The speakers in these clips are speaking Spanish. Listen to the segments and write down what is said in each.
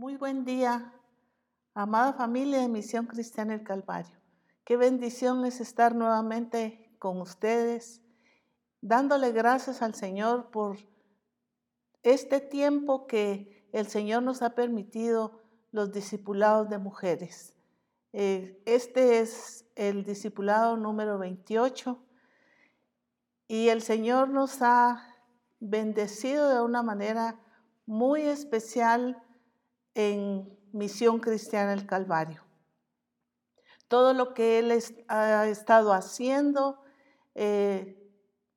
Muy buen día, amada familia de Misión Cristiana el Calvario. Qué bendición es estar nuevamente con ustedes, dándole gracias al Señor por este tiempo que el Señor nos ha permitido los discipulados de mujeres. Eh, este es el discipulado número 28 y el Señor nos ha bendecido de una manera muy especial en Misión Cristiana el Calvario. Todo lo que Él ha estado haciendo, eh,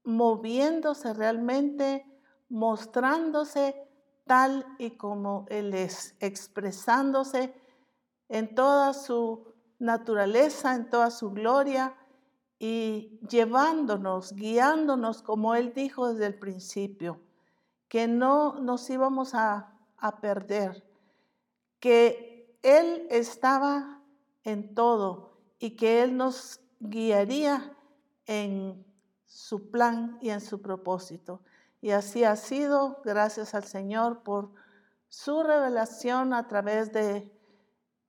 moviéndose realmente, mostrándose tal y como Él es, expresándose en toda su naturaleza, en toda su gloria y llevándonos, guiándonos, como Él dijo desde el principio, que no nos íbamos a, a perder, que Él estaba en todo y que Él nos guiaría en su plan y en su propósito. Y así ha sido, gracias al Señor por su revelación a través de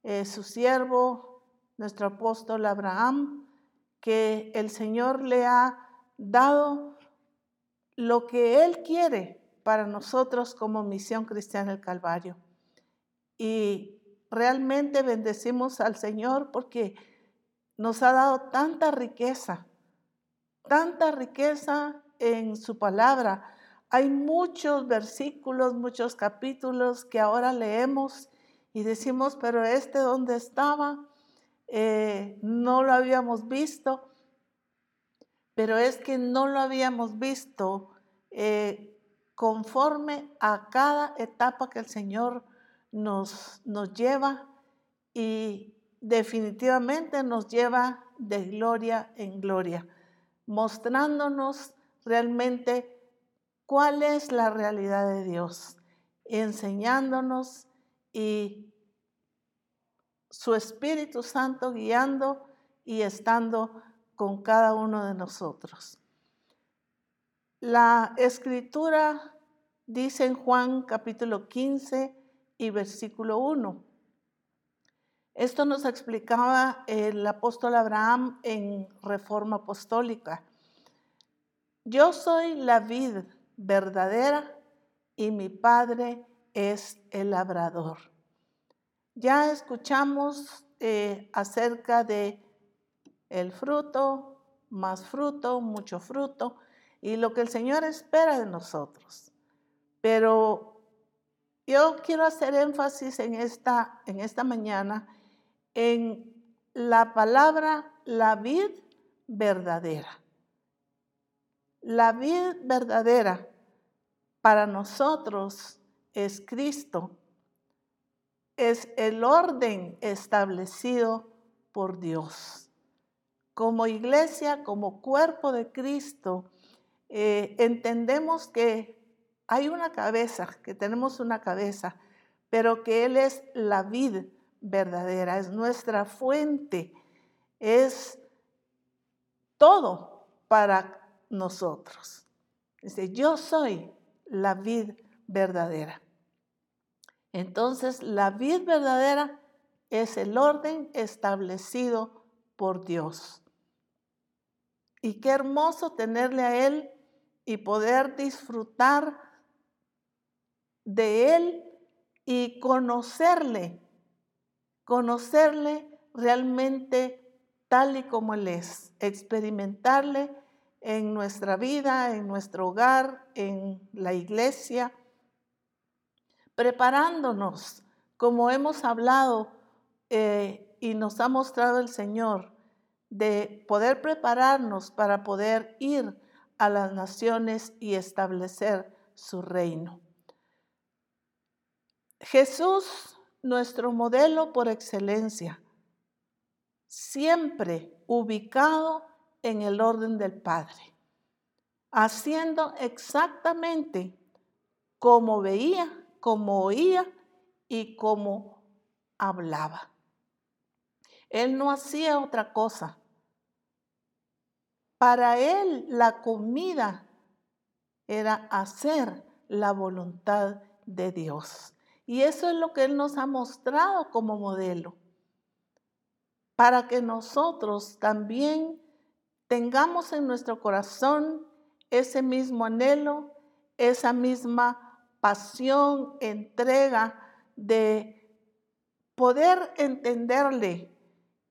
eh, su siervo, nuestro apóstol Abraham, que el Señor le ha dado lo que Él quiere para nosotros como misión cristiana del Calvario. Y realmente bendecimos al Señor porque nos ha dado tanta riqueza, tanta riqueza en su palabra, hay muchos versículos, muchos capítulos que ahora leemos y decimos, pero este dónde estaba, eh, no lo habíamos visto, pero es que no lo habíamos visto eh, conforme a cada etapa que el Señor nos, nos lleva y definitivamente nos lleva de gloria en gloria, mostrándonos realmente cuál es la realidad de Dios, enseñándonos y su Espíritu Santo guiando y estando con cada uno de nosotros. La escritura dice en Juan capítulo 15 y versículo 1. Esto nos explicaba el apóstol Abraham en Reforma Apostólica. Yo soy la vid verdadera y mi Padre es el labrador. Ya escuchamos eh, acerca de el fruto, más fruto, mucho fruto y lo que el Señor espera de nosotros. Pero yo quiero hacer énfasis en esta, en esta mañana en la palabra la vid verdadera. La vida verdadera para nosotros es Cristo, es el orden establecido por Dios. Como iglesia, como cuerpo de Cristo, eh, entendemos que hay una cabeza, que tenemos una cabeza, pero que Él es la vida verdadera, es nuestra fuente, es todo para nosotros. Dice, yo soy la vid verdadera. Entonces, la vid verdadera es el orden establecido por Dios. Y qué hermoso tenerle a Él y poder disfrutar de Él y conocerle, conocerle realmente tal y como Él es, experimentarle en nuestra vida, en nuestro hogar, en la iglesia, preparándonos, como hemos hablado eh, y nos ha mostrado el Señor, de poder prepararnos para poder ir a las naciones y establecer su reino. Jesús, nuestro modelo por excelencia, siempre ubicado en el orden del Padre, haciendo exactamente como veía, como oía y como hablaba. Él no hacía otra cosa. Para él la comida era hacer la voluntad de Dios. Y eso es lo que Él nos ha mostrado como modelo, para que nosotros también tengamos en nuestro corazón ese mismo anhelo, esa misma pasión, entrega de poder entenderle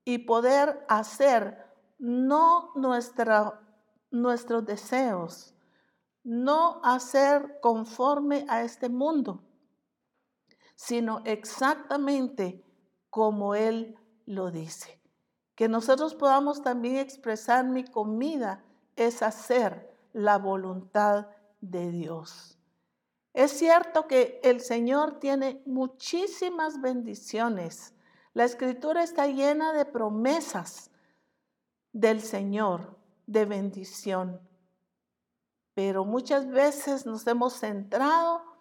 y poder hacer no nuestros deseos, no hacer conforme a este mundo, sino exactamente como Él lo dice. Que nosotros podamos también expresar mi comida es hacer la voluntad de Dios. Es cierto que el Señor tiene muchísimas bendiciones. La escritura está llena de promesas del Señor, de bendición. Pero muchas veces nos hemos centrado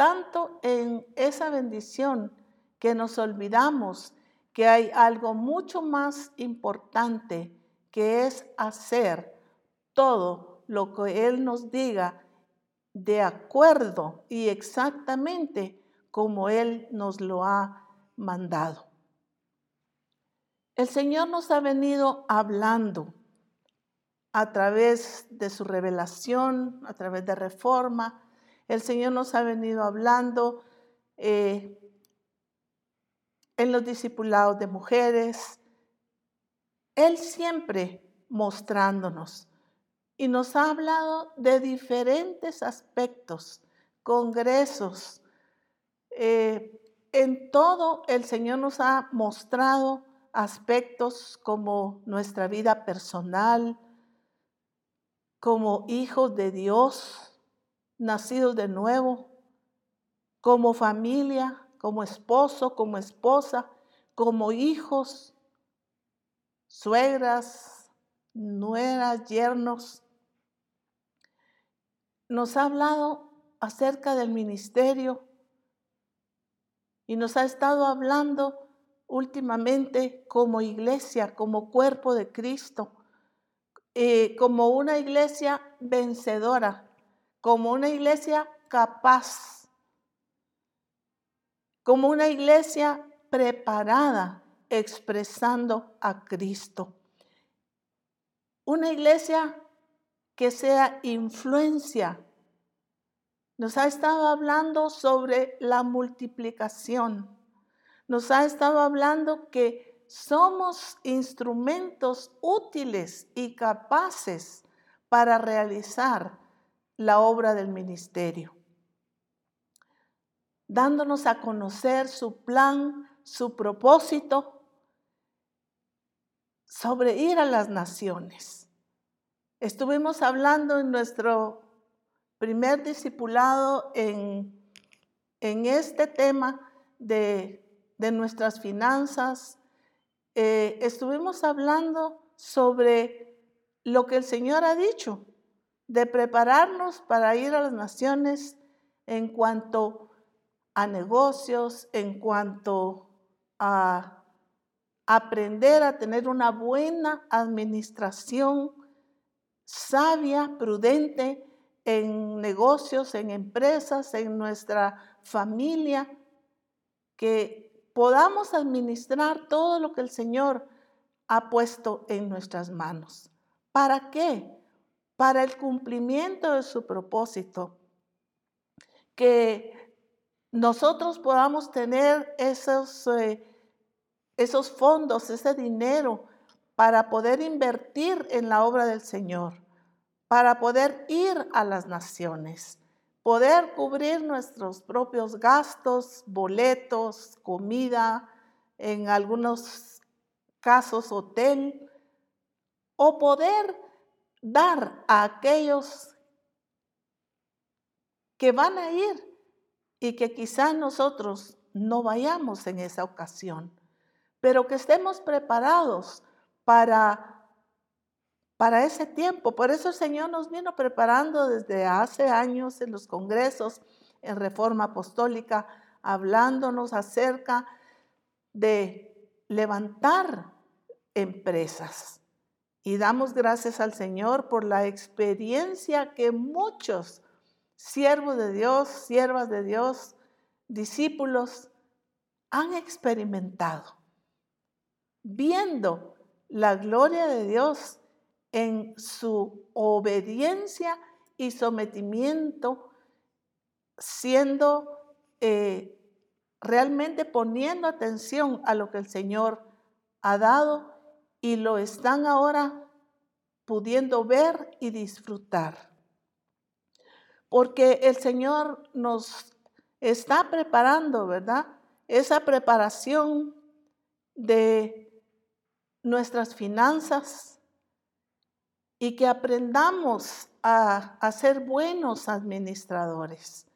tanto en esa bendición que nos olvidamos que hay algo mucho más importante que es hacer todo lo que Él nos diga de acuerdo y exactamente como Él nos lo ha mandado. El Señor nos ha venido hablando a través de su revelación, a través de reforma. El Señor nos ha venido hablando eh, en los discipulados de mujeres. Él siempre mostrándonos y nos ha hablado de diferentes aspectos, congresos. Eh, en todo el Señor nos ha mostrado aspectos como nuestra vida personal, como hijos de Dios, nacidos de nuevo, como familia, como esposo, como esposa, como hijos, suegras, nueras, yernos. Nos ha hablado acerca del ministerio y nos ha estado hablando últimamente como iglesia, como cuerpo de Cristo, eh, como una iglesia vencedora, como una iglesia capaz, como una iglesia preparada expresando a Cristo. Una iglesia que sea influencia. Nos ha estado hablando sobre la multiplicación. Nos ha estado hablando que somos instrumentos útiles y capaces para realizar la obra del ministerio, dándonos a conocer su plan, su propósito sobre ir a las naciones. Estuvimos hablando en nuestro primer discipulado en, en este tema de, nuestras finanzas. Eh, estuvimos hablando sobre lo que el Señor ha dicho, de prepararnos para ir a las naciones en cuanto a negocios, en cuanto a aprender a tener una buena administración sabia, prudente en negocios, en empresas, en nuestra familia, que podamos administrar todo lo que el Señor ha puesto en nuestras manos. ¿Para qué? Para el cumplimiento de su propósito. Que nosotros podamos tener esos, eh, esos fondos, ese dinero para poder invertir en la obra del Señor, para poder ir a las naciones, poder cubrir nuestros propios gastos, boletos, comida, en algunos casos hotel, o poder dar a aquellos que van a ir y que quizá nosotros no vayamos en esa ocasión, pero que estemos preparados para, para ese tiempo. Por eso el Señor nos vino preparando desde hace años en los congresos, en Reforma Apostólica, hablándonos acerca de levantar empresas. Y damos gracias al Señor por la experiencia que muchos siervos de Dios, siervas de Dios, discípulos han experimentado, viendo la gloria de Dios en su obediencia y sometimiento, siendo eh, realmente poniendo atención a lo que el Señor ha dado y lo están ahora pudiendo ver y disfrutar. Porque el Señor nos está preparando, ¿verdad? Esa preparación de nuestras finanzas y que aprendamos a, a ser buenos administradores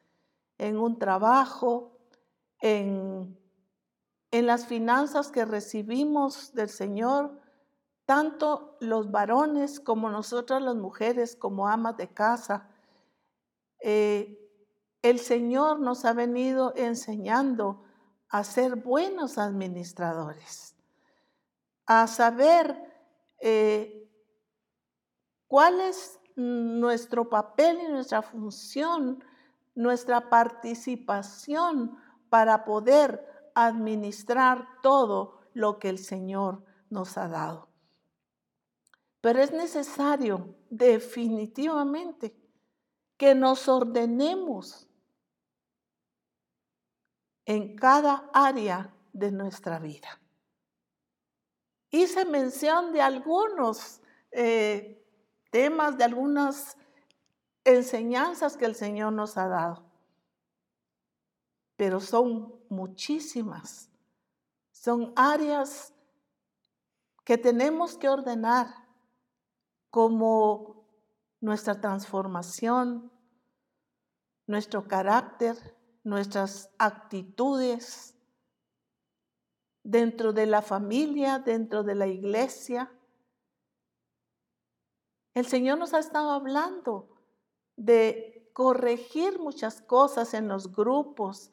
en un trabajo, en, en las finanzas que recibimos del Señor, tanto los varones como nosotras las mujeres, como amas de casa. Eh, el Señor nos ha venido enseñando a ser buenos administradores, a saber eh, cuál es nuestro papel y nuestra función, nuestra participación para poder administrar todo lo que el Señor nos ha dado. Pero es necesario definitivamente que nos ordenemos en cada área de nuestra vida. Hice mención de algunos eh, temas, de algunas enseñanzas que el Señor nos ha dado, pero son muchísimas. Son áreas que tenemos que ordenar como nuestra transformación, nuestro carácter, nuestras actitudes dentro de la familia, dentro de la iglesia. El Señor nos ha estado hablando de corregir muchas cosas en los grupos,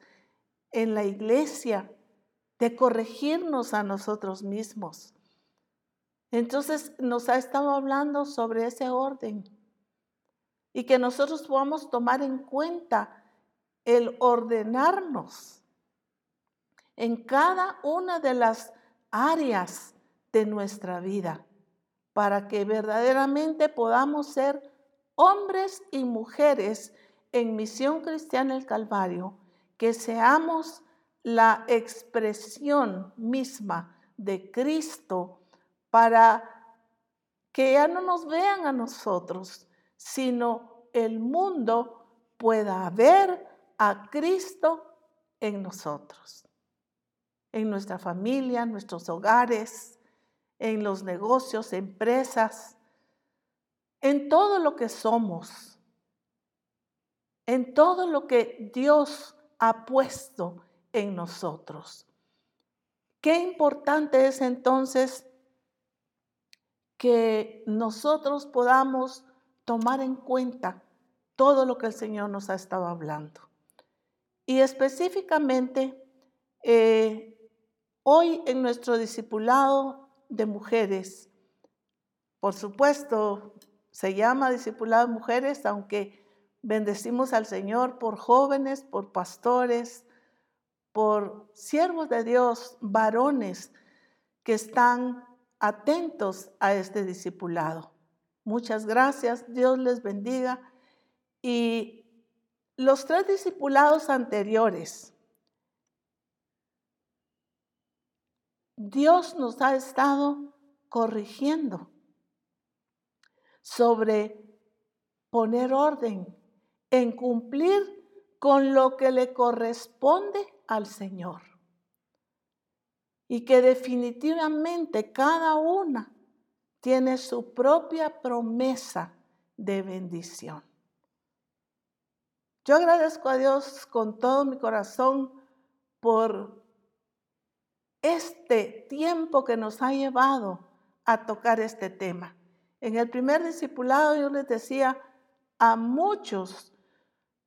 en la iglesia, de corregirnos a nosotros mismos. Entonces nos ha estado hablando sobre ese orden y que nosotros podamos tomar en cuenta el ordenarnos en cada una de las áreas de nuestra vida para que verdaderamente podamos ser hombres y mujeres en Misión Cristiana el Calvario, que seamos la expresión misma de Cristo para que ya no nos vean a nosotros, sino el mundo pueda ver a Cristo en nosotros, en nuestra familia, en nuestros hogares, en los negocios, empresas, en todo lo que somos, en todo lo que Dios ha puesto en nosotros. Qué importante es entonces que nosotros podamos tomar en cuenta todo lo que el Señor nos ha estado hablando. Y específicamente, eh, hoy en nuestro discipulado de mujeres, por supuesto, se llama discipulado de mujeres, aunque bendecimos al Señor por jóvenes, por pastores, por siervos de Dios, varones que están atentos a este discipulado. Muchas gracias, Dios les bendiga. Y los tres discipulados anteriores, Dios nos ha estado corrigiendo sobre poner orden en cumplir con lo que le corresponde al Señor y que definitivamente cada una tiene su propia promesa de bendición. Yo agradezco a Dios con todo mi corazón por este tiempo que nos ha llevado a tocar este tema. En el primer discipulado yo les decía, a muchos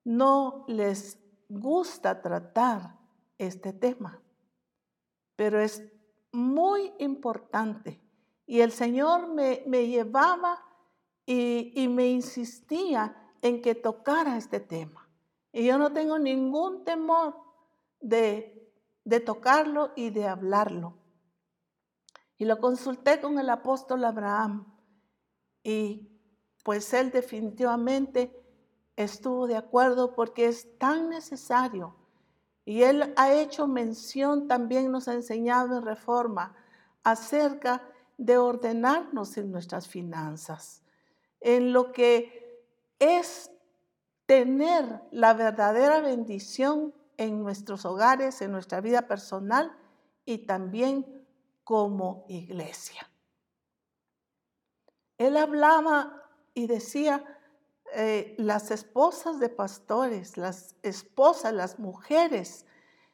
no les gusta tratar este tema pero es muy importante. Y el Señor me, llevaba y, y me insistía en que tocara este tema. Y yo no tengo ningún temor de, de tocarlo y de hablarlo. Y lo consulté con el apóstol Abraham y pues él definitivamente estuvo de acuerdo porque es tan necesario. Y él ha hecho mención, también nos ha enseñado en reforma acerca de ordenarnos en nuestras finanzas, en lo que es tener la verdadera bendición en nuestros hogares, en nuestra vida personal y también como iglesia. Él hablaba y decía, eh, las esposas de pastores, las esposas, las mujeres,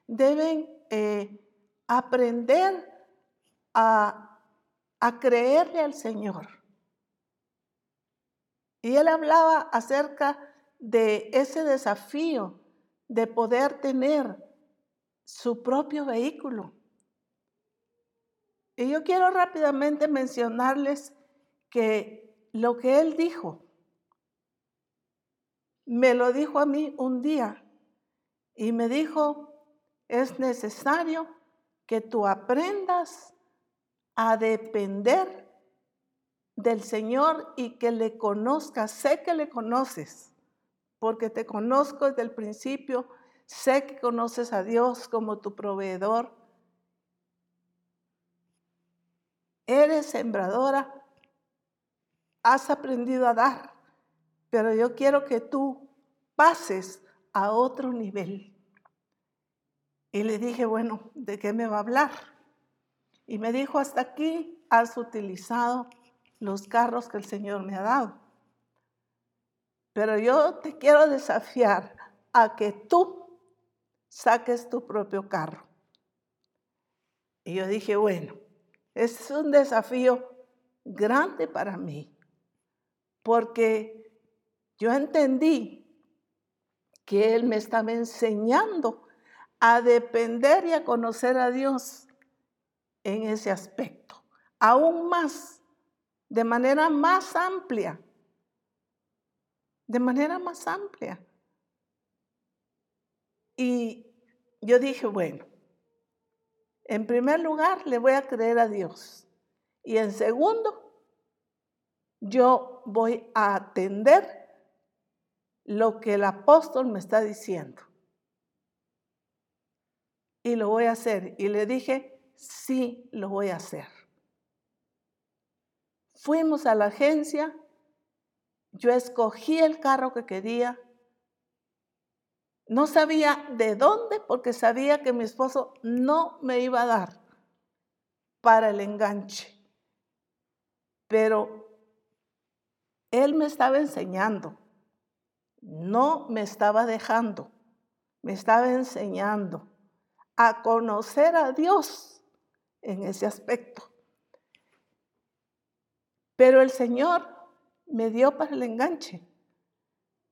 deben eh, aprender a, a creerle al Señor. Y él hablaba acerca de ese desafío de poder tener su propio vehículo. Y yo quiero rápidamente mencionarles que lo que él dijo me lo dijo a mí un día y me dijo, es necesario que tú aprendas a depender del Señor y que le conozcas. Sé que le conoces, porque te conozco desde el principio. Sé que conoces a Dios como tu proveedor. Eres sembradora. Has aprendido a dar pero yo quiero que tú pases a otro nivel. Y le dije, bueno, ¿de qué me va a hablar? Y me dijo, hasta aquí has utilizado los carros que el Señor me ha dado. Pero yo te quiero desafiar a que tú saques tu propio carro. Y yo dije, bueno, es un desafío grande para mí, porque yo entendí que Él me estaba enseñando a depender y a conocer a Dios en ese aspecto, aún más, de manera más amplia, de manera más amplia. Y yo dije, bueno, en primer lugar le voy a creer a Dios. Y en segundo, yo voy a atender lo que el apóstol me está diciendo. Y lo voy a hacer. Y le dije, sí, lo voy a hacer. Fuimos a la agencia, yo escogí el carro que quería. No sabía de dónde porque sabía que mi esposo no me iba a dar para el enganche. Pero él me estaba enseñando no me estaba dejando, me estaba enseñando a conocer a Dios en ese aspecto. Pero el Señor me dio para el enganche.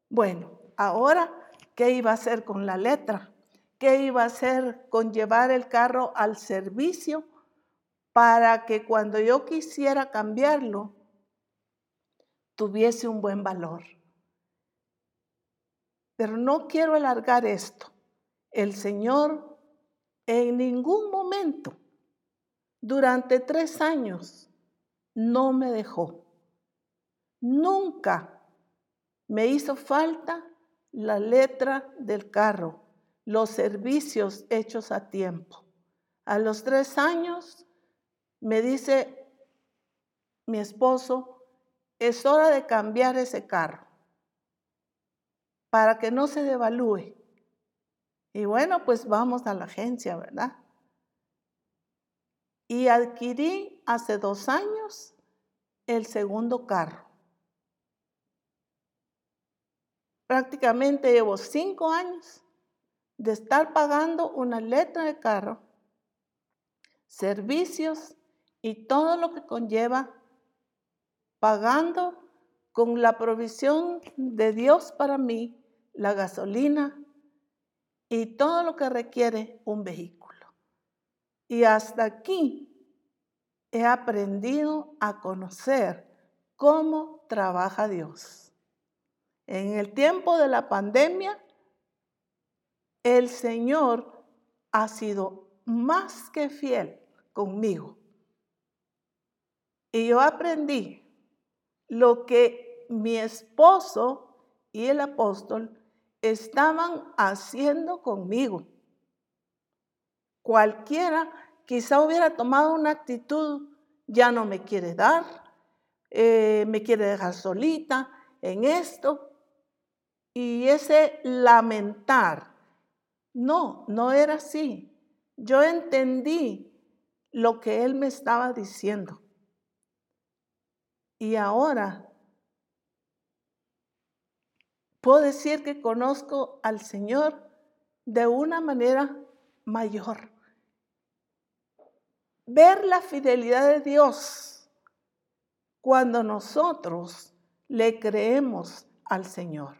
Bueno, ahora, ¿qué iba a hacer con la letra? ¿Qué iba a hacer con llevar el carro al servicio para que cuando yo quisiera cambiarlo, tuviese un buen valor? Pero no quiero alargar esto. El Señor en ningún momento, durante tres años, no me dejó. Nunca me hizo falta la letra del carro, los servicios hechos a tiempo. A los tres años me dice mi esposo, es hora de cambiar ese carro para que no se devalúe. Y bueno, pues vamos a la agencia, ¿verdad? Y adquirí hace dos años el segundo carro. Prácticamente llevo cinco años de estar pagando una letra de carro, servicios y todo lo que conlleva pagando con la provisión de Dios para mí la gasolina y todo lo que requiere un vehículo. Y hasta aquí he aprendido a conocer cómo trabaja Dios. En el tiempo de la pandemia, el Señor ha sido más que fiel conmigo. Y yo aprendí lo que mi esposo y el apóstol estaban haciendo conmigo. Cualquiera quizá hubiera tomado una actitud, ya no me quiere dar, eh, me quiere dejar solita en esto. Y ese lamentar, no, no era así. Yo entendí lo que él me estaba diciendo. Y ahora puedo decir que conozco al Señor de una manera mayor. Ver la fidelidad de Dios cuando nosotros le creemos al Señor,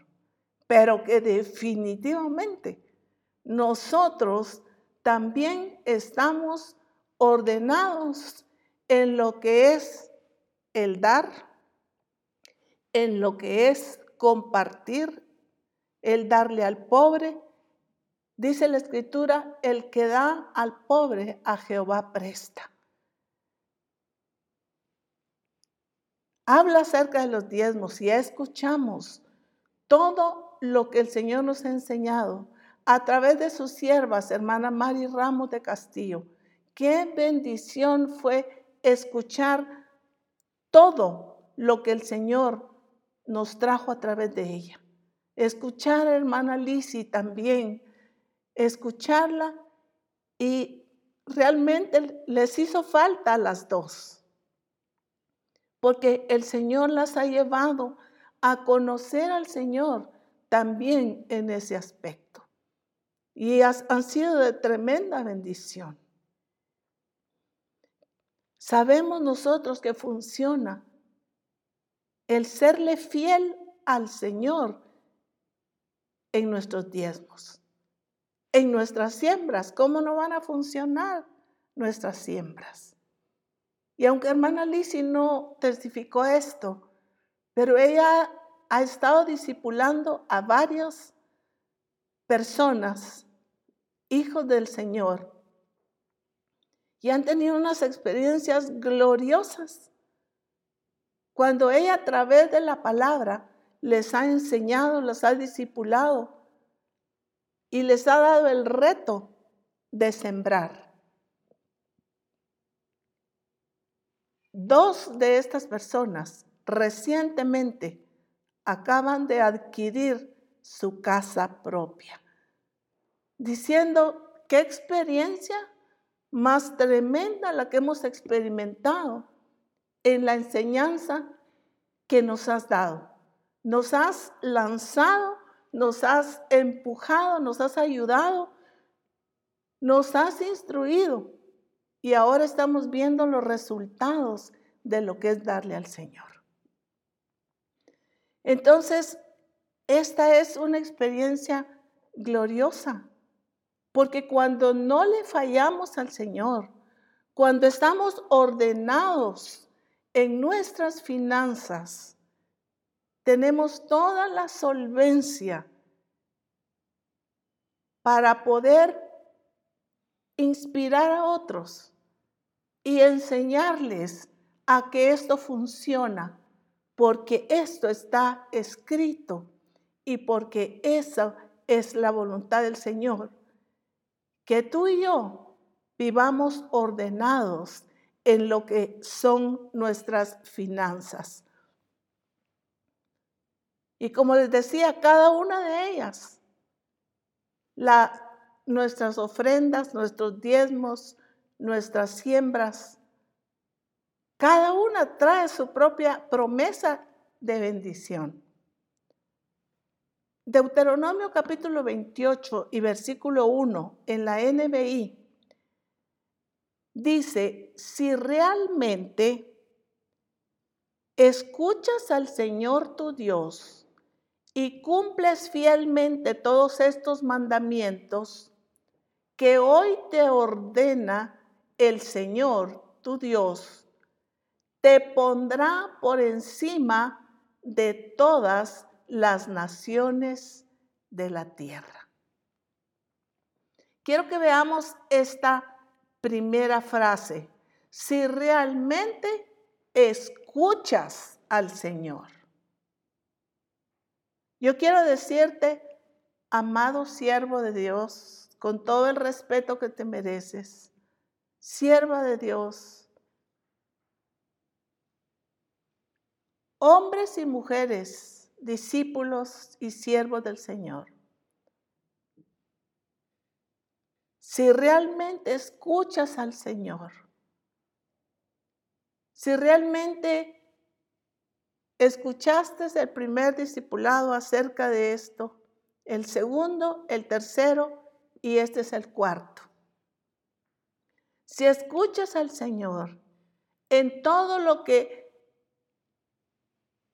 pero que definitivamente nosotros también estamos ordenados en lo que es el dar, en lo que es compartir, el darle al pobre. Dice la escritura, el que da al pobre a Jehová presta. Habla acerca de los diezmos y escuchamos todo lo que el Señor nos ha enseñado a través de sus siervas, hermana Mari Ramos de Castillo. Qué bendición fue escuchar todo lo que el Señor nos trajo a través de ella. Escuchar a hermana Lisi también, escucharla y realmente les hizo falta a las dos, porque el Señor las ha llevado a conocer al Señor también en ese aspecto. Y han sido de tremenda bendición. Sabemos nosotros que funciona el serle fiel al Señor en nuestros diezmos, en nuestras siembras. ¿Cómo no van a funcionar nuestras siembras? Y aunque hermana Lizzie no testificó esto, pero ella ha estado discipulando a varias personas, hijos del Señor, y han tenido unas experiencias gloriosas cuando ella a través de la palabra les ha enseñado, les ha discipulado y les ha dado el reto de sembrar. Dos de estas personas recientemente acaban de adquirir su casa propia, diciendo qué experiencia más tremenda la que hemos experimentado en la enseñanza que nos has dado. Nos has lanzado, nos has empujado, nos has ayudado, nos has instruido y ahora estamos viendo los resultados de lo que es darle al Señor. Entonces, esta es una experiencia gloriosa, porque cuando no le fallamos al Señor, cuando estamos ordenados en nuestras finanzas tenemos toda la solvencia para poder inspirar a otros y enseñarles a que esto funciona, porque esto está escrito y porque esa es la voluntad del Señor, que tú y yo vivamos ordenados en lo que son nuestras finanzas. Y como les decía, cada una de ellas, nuestras ofrendas, nuestros diezmos, nuestras siembras, cada una trae su propia promesa de bendición. Deuteronomio capítulo 28 y versículo 1 en la NBI dice, si realmente escuchas al Señor tu Dios y cumples fielmente todos estos mandamientos que hoy te ordena el Señor tu Dios, te pondrá por encima de todas las naciones de la tierra. Quiero que veamos esta primera frase. Si realmente escuchas al Señor. Yo quiero decirte, amado siervo de Dios, con todo el respeto que te mereces, sierva de Dios, hombres y mujeres, discípulos y siervos del Señor. Si realmente escuchas al Señor, si realmente escuchaste el primer discipulado acerca de esto, el segundo, el tercero y este es el cuarto. Si escuchas al Señor en todo lo que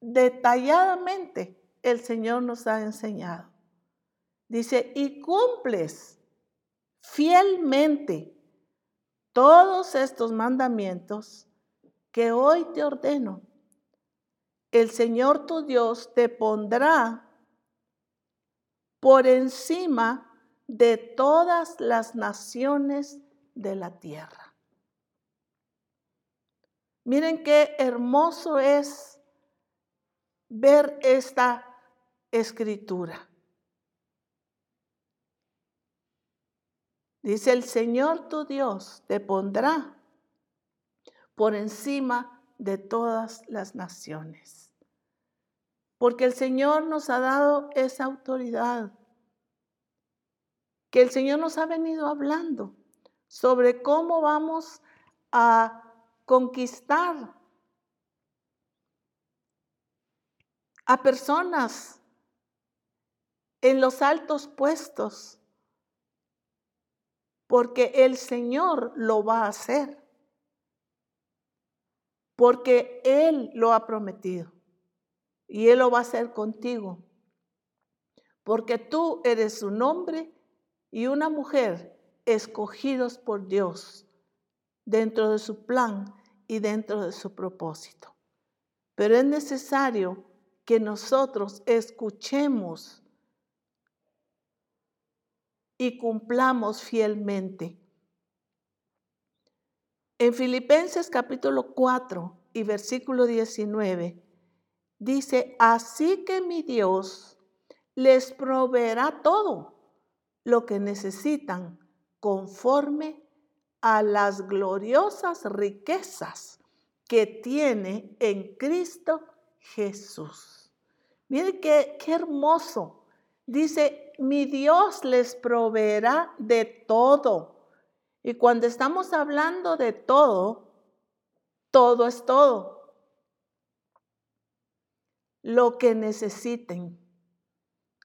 detalladamente el Señor nos ha enseñado, dice, y cumples fielmente todos estos mandamientos que hoy te ordeno, el Señor tu Dios te pondrá por encima de todas las naciones de la tierra. Miren qué hermoso es ver esta escritura. Dice el Señor tu Dios te pondrá por encima de todas las naciones. Porque el Señor nos ha dado esa autoridad que el Señor nos ha venido hablando sobre cómo vamos a conquistar a personas en los altos puestos, porque el Señor lo va a hacer, porque Él lo ha prometido y Él lo va a hacer contigo, porque tú eres su nombre y una mujer escogidos por Dios dentro de su plan y dentro de su propósito. Pero es necesario que nosotros escuchemos y cumplamos fielmente. En Filipenses capítulo 4 y versículo 19 dice, así que mi Dios les proveerá todo lo que necesitan conforme a las gloriosas riquezas que tiene en Cristo Jesús. Miren qué, qué hermoso. Dice, mi Dios les proveerá de todo. Y cuando estamos hablando de todo, todo es todo. Lo que necesiten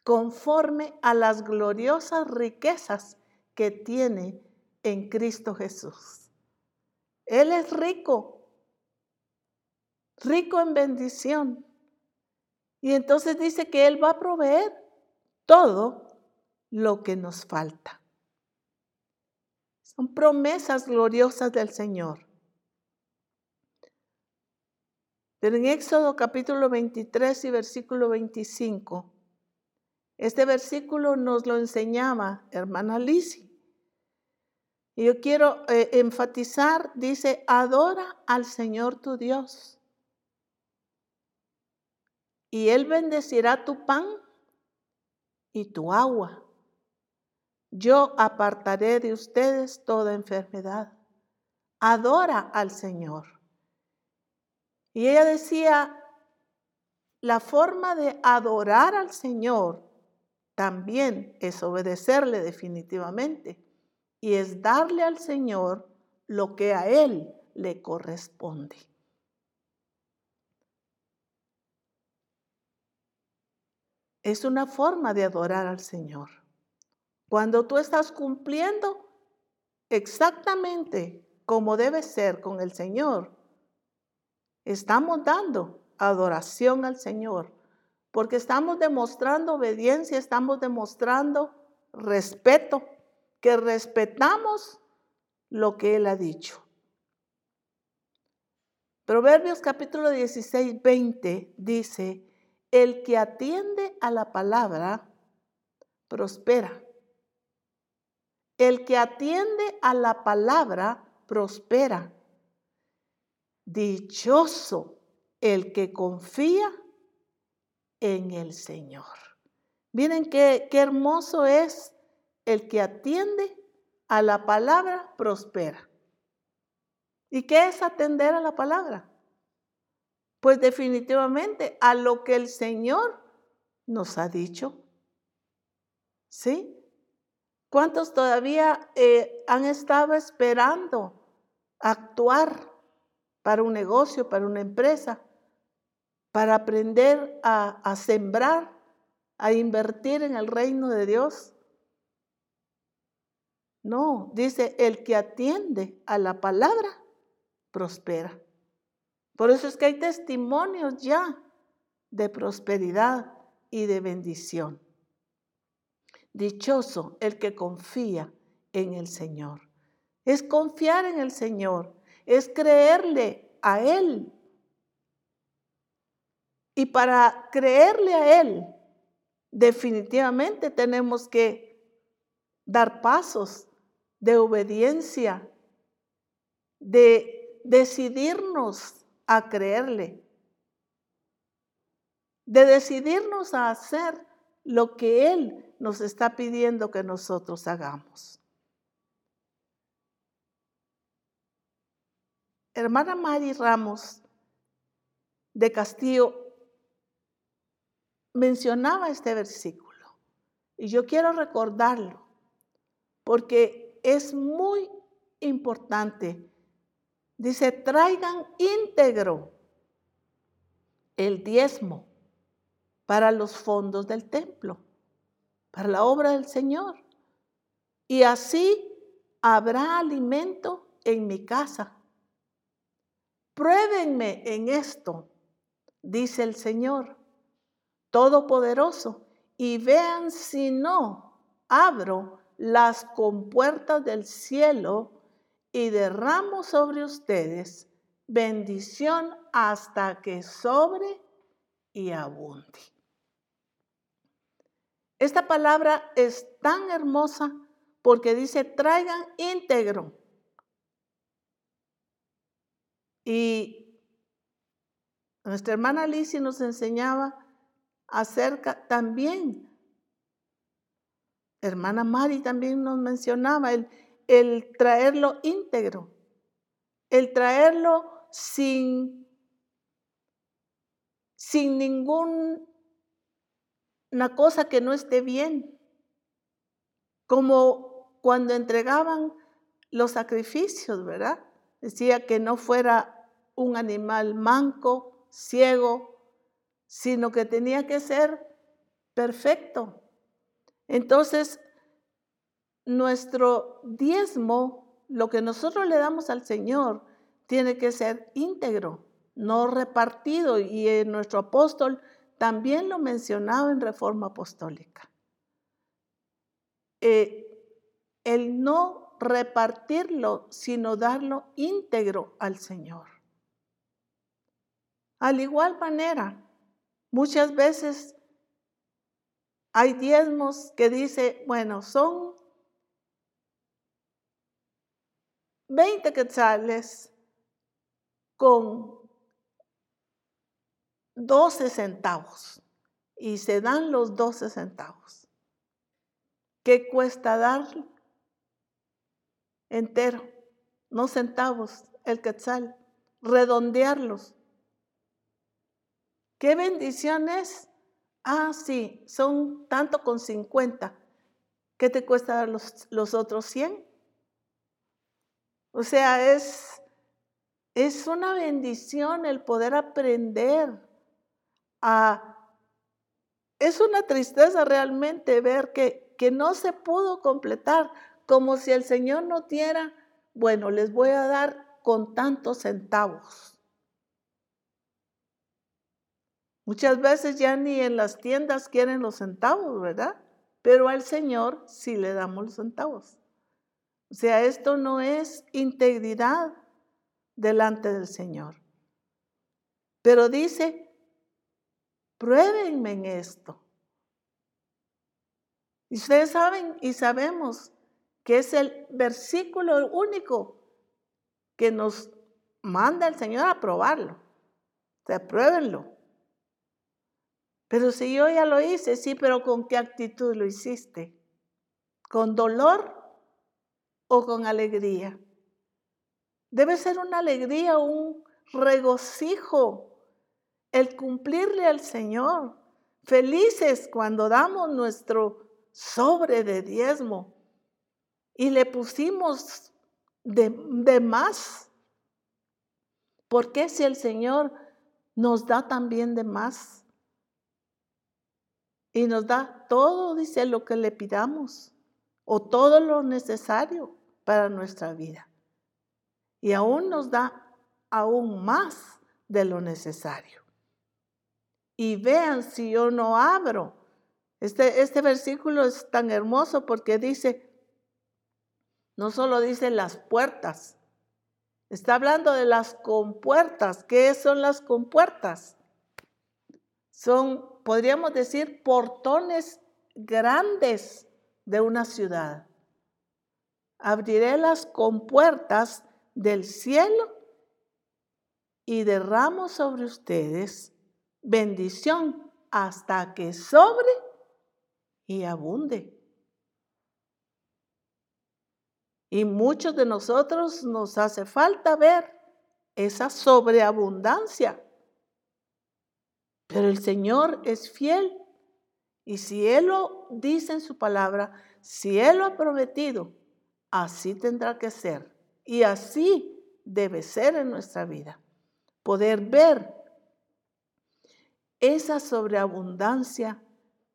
conforme a las gloriosas riquezas que tiene en Cristo Jesús. Él es rico, rico en bendición. Y entonces dice que Él va a proveer todo lo que nos falta. Son promesas gloriosas del Señor. Pero en Éxodo capítulo 23 y versículo 25 este versículo nos lo enseñaba hermana Lisi. Y yo quiero eh, enfatizar, dice, adora al Señor tu Dios. Y Él bendecirá tu pan y tu agua. Yo apartaré de ustedes toda enfermedad. Adora al Señor. Y ella decía, la forma de adorar al Señor también es obedecerle definitivamente y es darle al Señor lo que a Él le corresponde. Es una forma de adorar al Señor. Cuando tú estás cumpliendo exactamente como debe ser con el Señor, estamos dando adoración al Señor porque estamos demostrando obediencia, estamos demostrando respeto, que respetamos lo que Él ha dicho. Proverbios capítulo 16, 20 dice, el que atiende a la palabra prospera. el que atiende a la palabra prospera. Dichoso el que confía en el Señor. Miren qué, qué hermoso es el que atiende a la palabra prospera. ¿Y qué es atender a la palabra? Pues definitivamente a lo que el Señor nos ha dicho. ¿Sí? ¿Cuántos todavía eh, han estado esperando actuar para un negocio, para una empresa, para aprender a, a sembrar, a invertir en el reino de Dios? No, dice, el que atiende a la palabra, prospera. Por eso es que hay testimonios ya de prosperidad y de bendición. Dichoso el que confía en el Señor. Es confiar en el Señor, es creerle a Él. Y para creerle a Él, definitivamente tenemos que dar pasos de obediencia, de decidirnos a creerle, de decidirnos a hacer lo que Él nos está pidiendo que nosotros hagamos. Hermana Mari Ramos de Castillo mencionaba este versículo y yo quiero recordarlo porque es muy importante. Dice, traigan íntegro el diezmo para los fondos del templo, para la obra del Señor. Y así habrá alimento en mi casa. Pruébenme en esto, dice el Señor Todopoderoso, y vean si no abro las compuertas del cielo y derramo sobre ustedes bendición hasta que sobre y abunde. Esta palabra es tan hermosa porque dice traigan íntegro. Y nuestra hermana Alicia nos enseñaba acerca también hermana Mari también nos mencionaba, el, el traerlo íntegro, el traerlo sin, sin ninguna cosa que no esté bien, como cuando entregaban los sacrificios, ¿verdad? Decía que no fuera un animal manco, ciego, sino que tenía que ser perfecto, entonces, nuestro diezmo, lo que nosotros le damos al Señor, tiene que ser íntegro, no repartido. Y nuestro apóstol también lo mencionaba en Reforma Apostólica. Eh, el no repartirlo, sino darlo íntegro al Señor. Al igual manera, muchas veces hay diezmos que dice, bueno, son 20 quetzales con 12 centavos y se dan los 12 centavos. ¿Qué cuesta dar entero? No centavos, el quetzal, redondearlos. ¿Qué bendición es Ah, sí, son tanto con 50. ¿Qué te cuesta dar los, los otros 100? O sea, es, es una bendición el poder aprender a... Es una tristeza realmente ver que, que no se pudo completar, como si el Señor no diera, bueno, les voy a dar con tantos centavos. Muchas veces ya ni en las tiendas quieren los centavos, ¿verdad? Pero al Señor sí le damos los centavos. O sea, esto no es integridad delante del Señor. Pero dice, pruébenme en esto. Y ustedes saben y sabemos que es el versículo único que nos manda el Señor a probarlo. O sea, pruébenlo. Pero si yo ya lo hice, sí, pero ¿con qué actitud lo hiciste? ¿Con dolor o con alegría? Debe ser una alegría, un regocijo el cumplirle al Señor. Felices cuando damos nuestro sobre de diezmo y le pusimos de, de más. ¿Por qué si el Señor nos da también de más? Y nos da todo, dice, lo que le pidamos, o todo lo necesario para nuestra vida. Y aún nos da aún más de lo necesario. Y vean si yo no abro. Este, este versículo es tan hermoso porque dice, no solo dice las puertas, está hablando de las compuertas. ¿Qué son las compuertas? Son, podríamos decir, portones grandes de una ciudad. Abriré las compuertas del cielo y derramo sobre ustedes bendición hasta que sobre y abunde. Y muchos de nosotros nos hace falta ver esa sobreabundancia. Pero el Señor es fiel. Y si Él lo dice en su palabra, si Él lo ha prometido, así tendrá que ser. Y así debe ser en nuestra vida. Poder ver esa sobreabundancia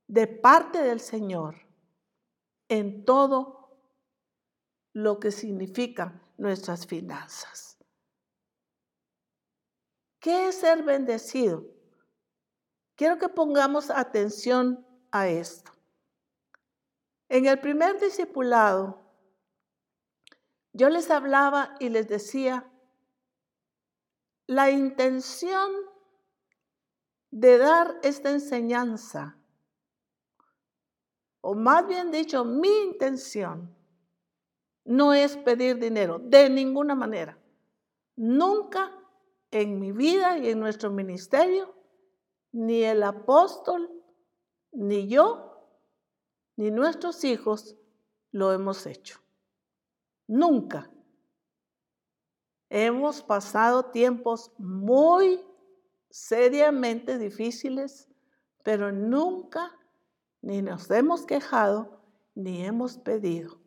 de parte del Señor en todo lo que significan nuestras finanzas. ¿Qué es ser bendecido? Quiero que pongamos atención a esto. En el primer discipulado, yo les hablaba y les decía, la intención de dar esta enseñanza, o más bien dicho, mi intención no es pedir dinero, de ninguna manera. Nunca en mi vida y en nuestro ministerio, ni el apóstol, ni yo, ni nuestros hijos lo hemos hecho. Nunca. Hemos pasado tiempos muy seriamente difíciles, pero nunca ni nos hemos quejado ni hemos pedido.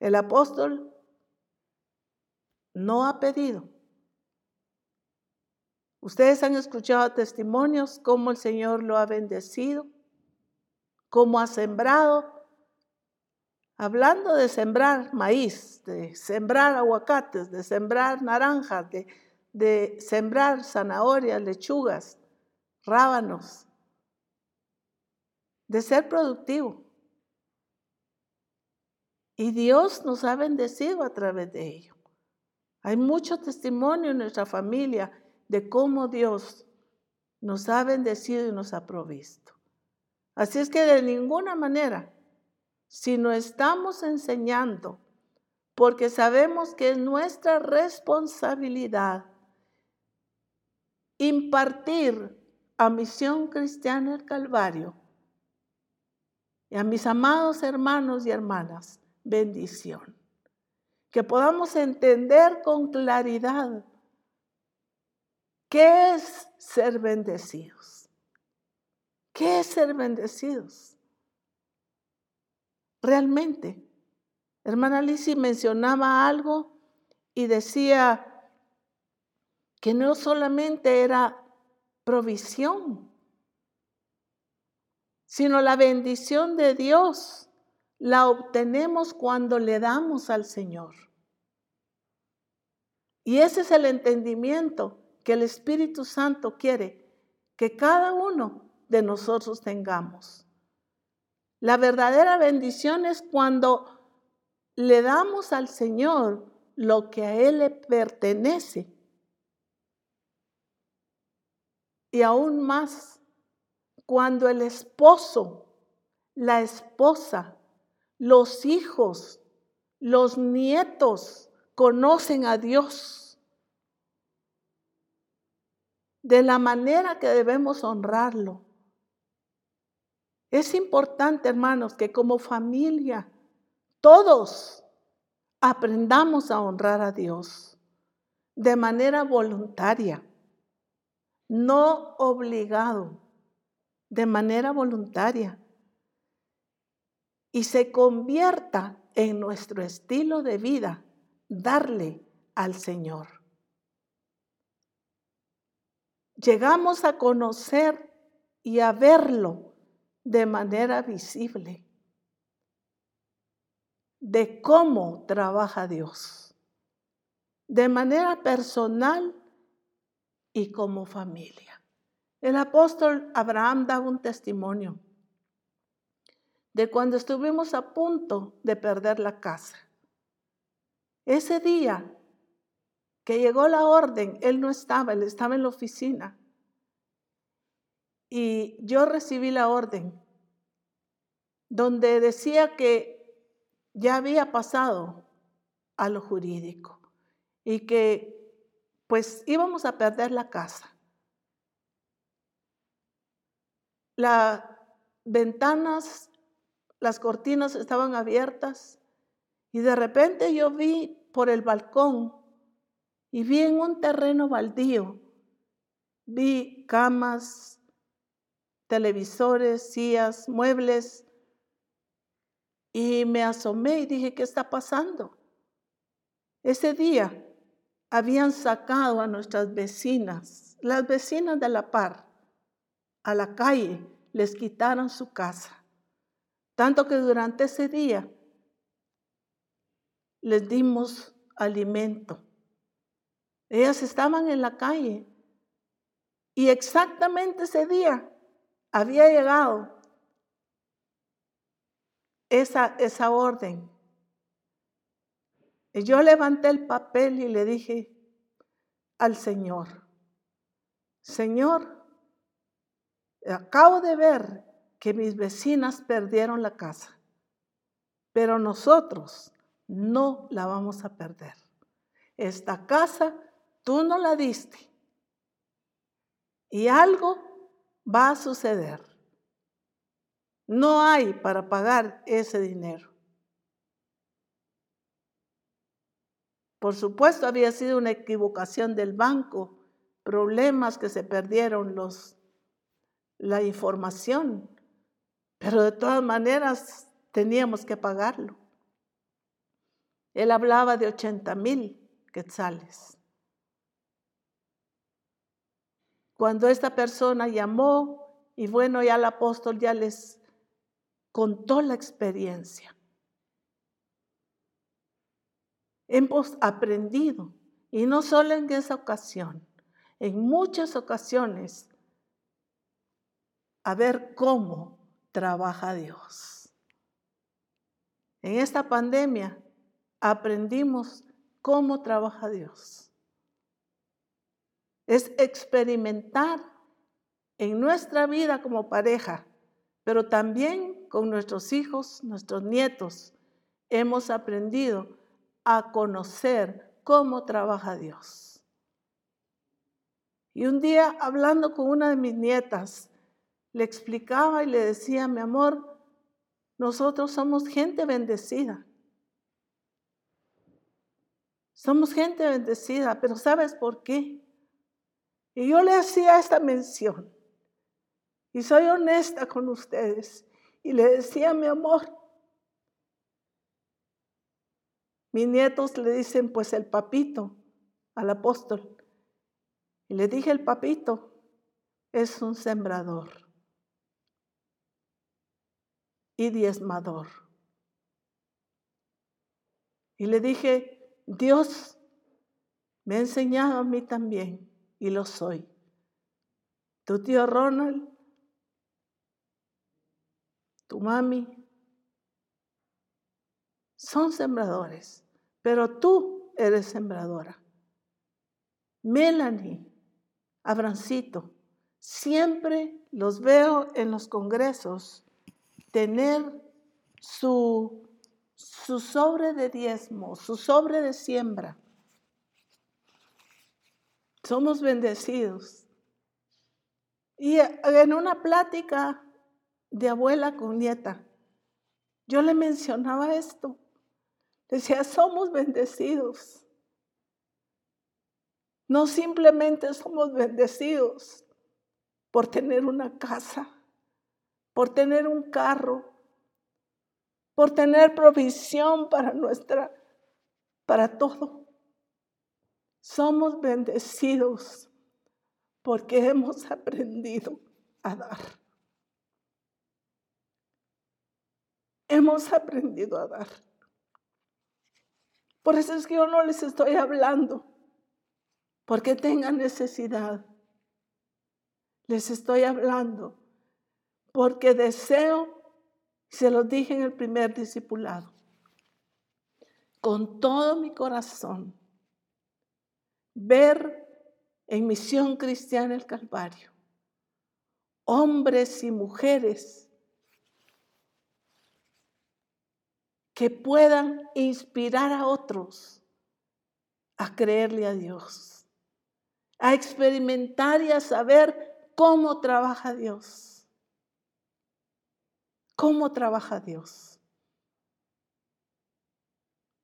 El apóstol no ha pedido. Ustedes han escuchado testimonios cómo el Señor lo ha bendecido, cómo ha sembrado, hablando de sembrar maíz, de sembrar aguacates, de sembrar naranjas, de de sembrar zanahorias, lechugas, rábanos, de ser productivo. Y Dios nos ha bendecido a través de ello. Hay mucho testimonio en nuestra familia de cómo Dios nos ha bendecido y nos ha provisto. Así es que de ninguna manera, si no estamos enseñando, porque sabemos que es nuestra responsabilidad impartir a Misión Cristiana el Calvario y a mis amados hermanos y hermanas bendición. Que podamos entender con claridad qué es ser bendecidos. ¿Qué es ser bendecidos? Realmente, hermana Lizzie mencionaba algo y decía, que no solamente era provisión, sino la bendición de Dios la obtenemos cuando le damos al Señor. Y ese es el entendimiento que el Espíritu Santo quiere que cada uno de nosotros tengamos. La verdadera bendición es cuando le damos al Señor lo que a Él le pertenece Y aún más, cuando el esposo, la esposa, los hijos, los nietos conocen a Dios de la manera que debemos honrarlo. Es importante, hermanos, que como familia todos aprendamos a honrar a Dios de manera voluntaria, no obligado, de manera voluntaria, y se convierta en nuestro estilo de vida darle al Señor. Llegamos a conocer y a verlo de manera visible de cómo trabaja Dios, de manera personal y como familia. El apóstol Abraham da un testimonio de cuando estuvimos a punto de perder la casa. Ese día que llegó la orden, él no estaba, él estaba en la oficina. Y yo recibí la orden donde decía que ya había pasado a lo jurídico y que pues íbamos a perder la casa. Las ventanas, las cortinas estaban abiertas y de repente yo vi por el balcón y vi en un terreno baldío, vi camas, televisores, sillas, muebles y me asomé y dije, ¿qué está pasando? Ese día habían sacado a nuestras vecinas, las vecinas de la par, a la calle, les quitaron su casa. Tanto que durante ese día les dimos alimento. Ellas estaban en la calle y exactamente ese día había llegado esa, esa orden. Y yo levanté el papel y le dije al Señor, Señor, acabo de ver que mis vecinas perdieron la casa, pero nosotros no la vamos a perder. Esta casa tú no la diste y algo va a suceder. No hay para pagar ese dinero. Por supuesto, había sido una equivocación del banco, problemas que se perdieron los, la información, pero de todas maneras teníamos que pagarlo. Él hablaba de 80 mil quetzales. Cuando esta persona llamó, y bueno, ya el apóstol ya les contó la experiencia. Hemos aprendido, y no solo en esa ocasión, en muchas ocasiones, a ver cómo trabaja Dios. En esta pandemia aprendimos cómo trabaja Dios. Es experimentar en nuestra vida como pareja, pero también con nuestros hijos, nuestros nietos, hemos aprendido a conocer cómo trabaja Dios. Y un día hablando con una de mis nietas, le explicaba y le decía, mi amor, nosotros somos gente bendecida. Somos gente bendecida, pero ¿sabes por qué? Y yo le hacía esta mención. Y soy honesta con ustedes. Y le decía, mi amor, mis nietos le dicen, pues el papito al apóstol. Y le dije, el papito es un sembrador y diezmador. Y le dije, Dios me ha enseñado a mí también y lo soy. Tu tío Ronald tu mami, son sembradores, pero tú eres sembradora. Melanie, Abrancito, siempre los veo en los congresos tener su su sobre de diezmo, su sobre de siembra. Somos bendecidos. Y en una plática de abuela con nieta, yo le mencionaba esto. Decía, somos bendecidos. No simplemente somos bendecidos por tener una casa, por tener un carro, por tener provisión para nuestra, para todo. Somos bendecidos porque hemos aprendido a dar. Hemos aprendido a dar. Por eso es que yo no les estoy hablando porque tengan necesidad. Les estoy hablando porque deseo, se lo dije en el primer discipulado, con todo mi corazón, ver en Misión Cristiana el Calvario hombres y mujeres que puedan inspirar a otros a creerle a Dios, a experimentar y a saber cómo trabaja Dios. ¿Cómo trabaja Dios?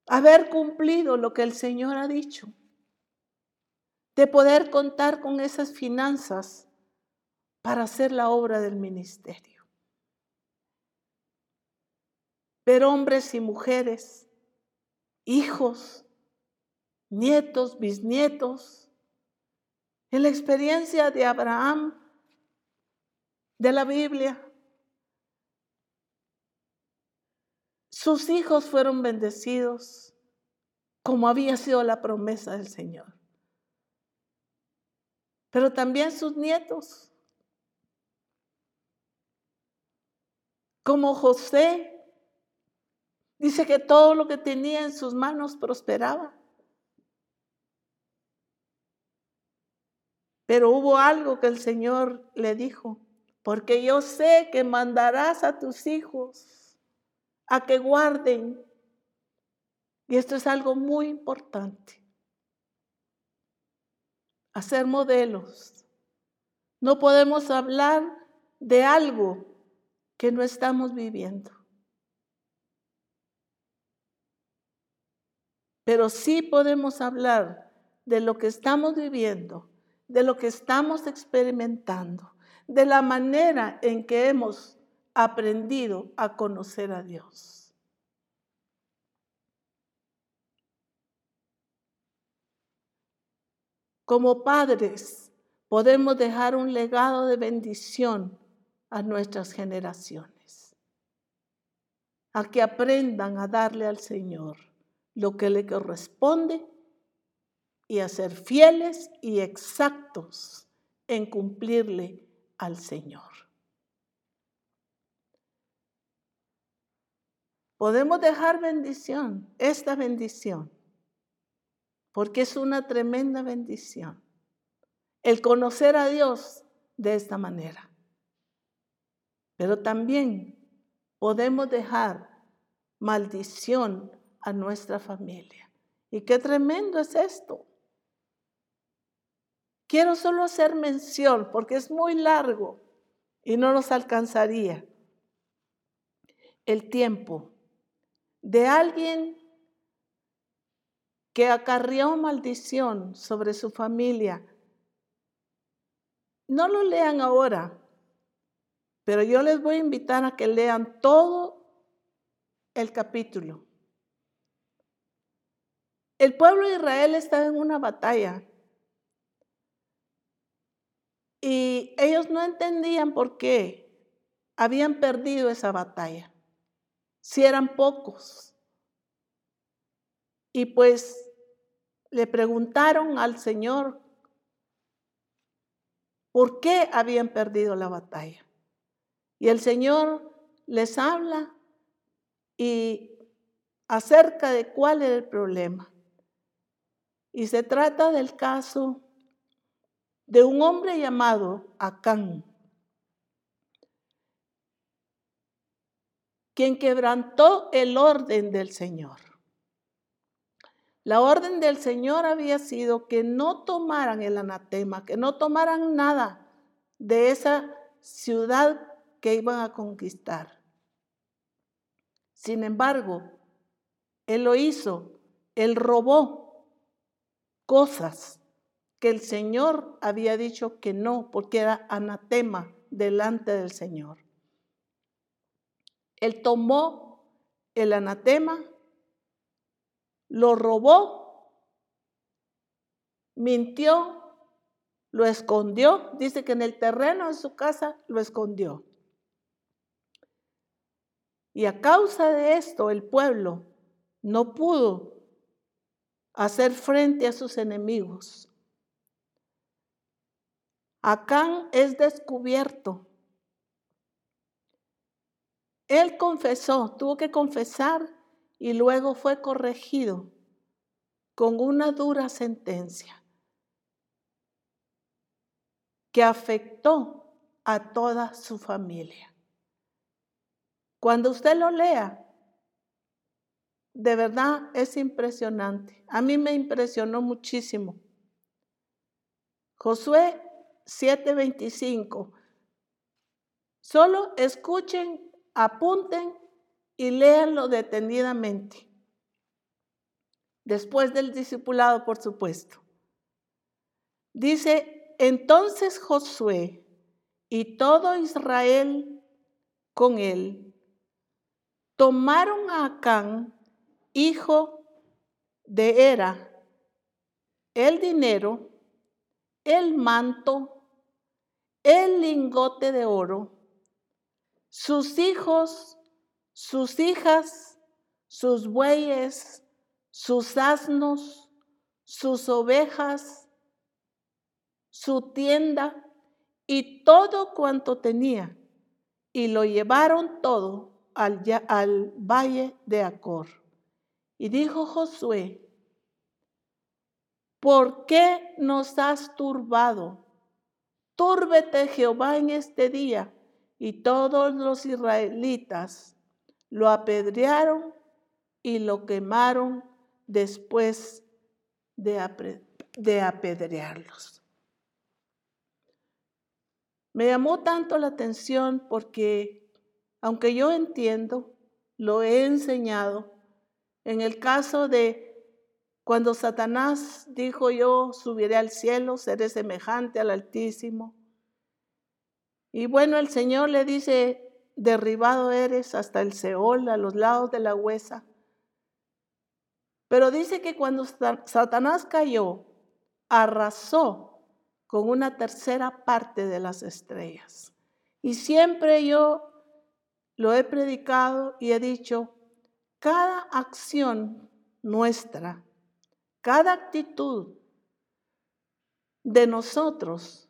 Haber cumplido lo que el Señor ha dicho, de poder contar con esas finanzas para hacer la obra del ministerio ver hombres y mujeres, hijos, nietos, bisnietos. En la experiencia de Abraham, de la Biblia, sus hijos fueron bendecidos como había sido la promesa del Señor. Pero también sus nietos, como José, Dice que todo lo que tenía en sus manos prosperaba. Pero hubo algo que el Señor le dijo, porque yo sé que mandarás a tus hijos a que guarden. Y esto es algo muy importante. Hacer modelos. No podemos hablar de algo que no estamos viviendo. pero sí podemos hablar de lo que estamos viviendo, de lo que estamos experimentando, de la manera en que hemos aprendido a conocer a Dios. Como padres podemos dejar un legado de bendición a nuestras generaciones, a que aprendan a darle al Señor lo que le corresponde y a ser fieles y exactos en cumplirle al Señor. Podemos dejar bendición, esta bendición, porque es una tremenda bendición. El conocer a Dios de esta manera. Pero también podemos dejar maldición a nuestra familia. Y qué tremendo es esto. Quiero solo hacer mención porque es muy largo y no nos alcanzaría el tiempo de alguien que acarrió maldición sobre su familia. No lo lean ahora, pero yo les voy a invitar a que lean todo el capítulo. El pueblo de Israel estaba en una batalla y ellos no entendían por qué habían perdido esa batalla, si eran pocos. Y pues le preguntaron al Señor por qué habían perdido la batalla. Y el Señor les habla y acerca de cuál era el problema. Y se trata del caso de un hombre llamado Acán. quien quebrantó el orden del Señor. La orden del Señor había sido que no tomaran el anatema, que no tomaran nada de esa ciudad que iban a conquistar. Sin embargo, Él lo hizo, Él robó cosas que el Señor había dicho que no, porque era anatema delante del Señor. Él tomó el anatema, lo robó, mintió, lo escondió, dice que en el terreno de su casa lo escondió. Y a causa de esto el pueblo no pudo hacer frente a sus enemigos. Acán es descubierto. Él confesó, tuvo que confesar y luego fue corregido con una dura sentencia que afectó a toda su familia. Cuando usted lo lea, de verdad es impresionante. A mí me impresionó muchísimo. Josué 7:25. Solo escuchen, apunten y léanlo detenidamente. Después del discipulado, por supuesto. Dice, entonces Josué y todo Israel con él tomaron a Acán, hijo de Era, el dinero, el manto, el lingote de oro, sus hijos, sus hijas, sus bueyes, sus asnos, sus ovejas, su tienda y todo cuanto tenía, y lo llevaron todo al, al valle de Acor. Y dijo Josué, ¿por qué nos has turbado? Túrbete Jehová en este día. Y todos los israelitas lo apedrearon y lo quemaron después de, de apedrearlos. Me llamó tanto la atención porque, aunque yo entiendo, lo he enseñado, en el caso de cuando Satanás dijo yo subiré al cielo, seré semejante al Altísimo. Y bueno, el Señor le dice, derribado eres hasta el Seol, a los lados de la huesa. Pero dice que cuando Satanás cayó, arrasó con una tercera parte de las estrellas. Y siempre yo lo he predicado y he dicho, cada acción nuestra cada actitud de nosotros,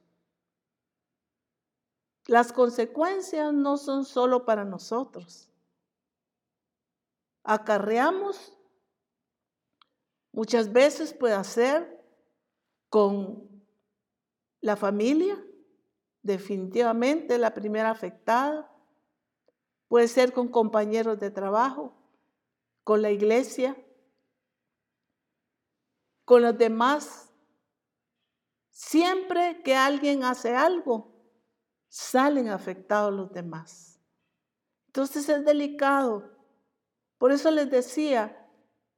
las consecuencias no son solo para nosotros. Acarreamos, muchas veces puede ser con la familia, definitivamente la primera afectada, puede ser con compañeros de trabajo, con la iglesia, con los demás. Siempre que alguien hace algo, salen afectados los demás. Entonces es delicado. Por eso les decía